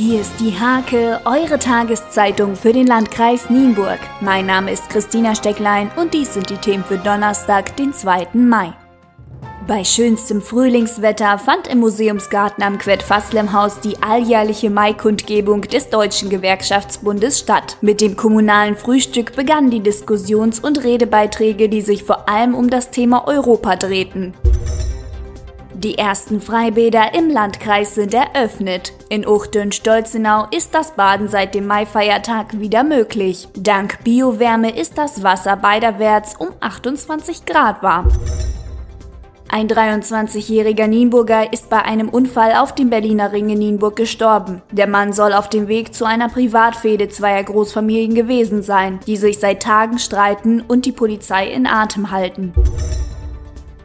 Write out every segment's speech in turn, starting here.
Hier ist die Hake, eure Tageszeitung für den Landkreis Nienburg. Mein Name ist Christina Stecklein und dies sind die Themen für Donnerstag, den 2. Mai. Bei schönstem Frühlingswetter fand im Museumsgarten am Quett-Faslem-Haus die alljährliche Maikundgebung des Deutschen Gewerkschaftsbundes statt. Mit dem kommunalen Frühstück begannen die Diskussions- und Redebeiträge, die sich vor allem um das Thema Europa drehten. Die ersten Freibäder im Landkreis sind eröffnet. In Uchtdünn-Stolzenau ist das Baden seit dem Maifeiertag wieder möglich. Dank Biowärme ist das Wasser beiderwärts um 28 Grad warm. Ein 23-jähriger Nienburger ist bei einem Unfall auf dem Berliner Ring in Nienburg gestorben. Der Mann soll auf dem Weg zu einer Privatfehde zweier Großfamilien gewesen sein, die sich seit Tagen streiten und die Polizei in Atem halten.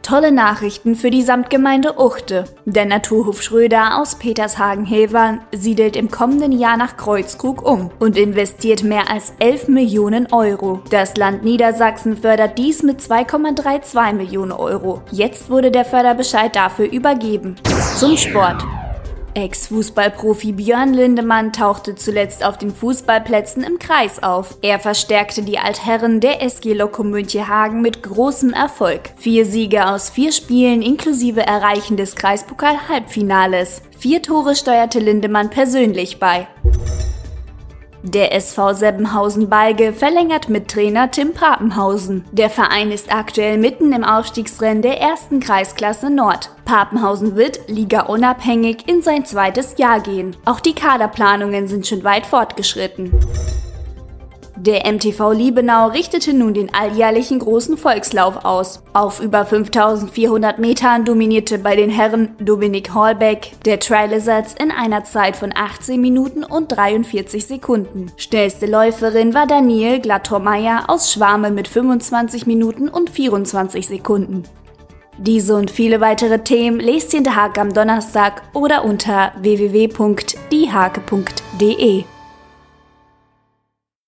Tolle Nachrichten für die Samtgemeinde Uchte. Der Naturhof Schröder aus Petershagen-Hevern siedelt im kommenden Jahr nach Kreuzkrug um und investiert mehr als 11 Millionen Euro. Das Land Niedersachsen fördert dies mit 2,32 Millionen Euro. Jetzt wurde der Förderbescheid dafür übergeben. Zum Sport. Ex-Fußballprofi Björn Lindemann tauchte zuletzt auf den Fußballplätzen im Kreis auf. Er verstärkte die Altherren der SG Loko Münchehagen mit großem Erfolg. Vier Siege aus vier Spielen inklusive Erreichen des Kreispokal-Halbfinales. Vier Tore steuerte Lindemann persönlich bei. Der SV Sebbenhausen-Balge verlängert mit Trainer Tim Papenhausen. Der Verein ist aktuell mitten im Aufstiegsrennen der ersten Kreisklasse Nord. Papenhausen wird, Liga unabhängig, in sein zweites Jahr gehen. Auch die Kaderplanungen sind schon weit fortgeschritten. Der MTV Liebenau richtete nun den alljährlichen großen Volkslauf aus. Auf über 5400 Metern dominierte bei den Herren Dominik Hallbeck der Trilizards in einer Zeit von 18 Minuten und 43 Sekunden. Schnellste Läuferin war Daniel Glattormeier aus Schwame mit 25 Minuten und 24 Sekunden. Diese und viele weitere Themen lest ihr in der Hake am Donnerstag oder unter www.diehake.de.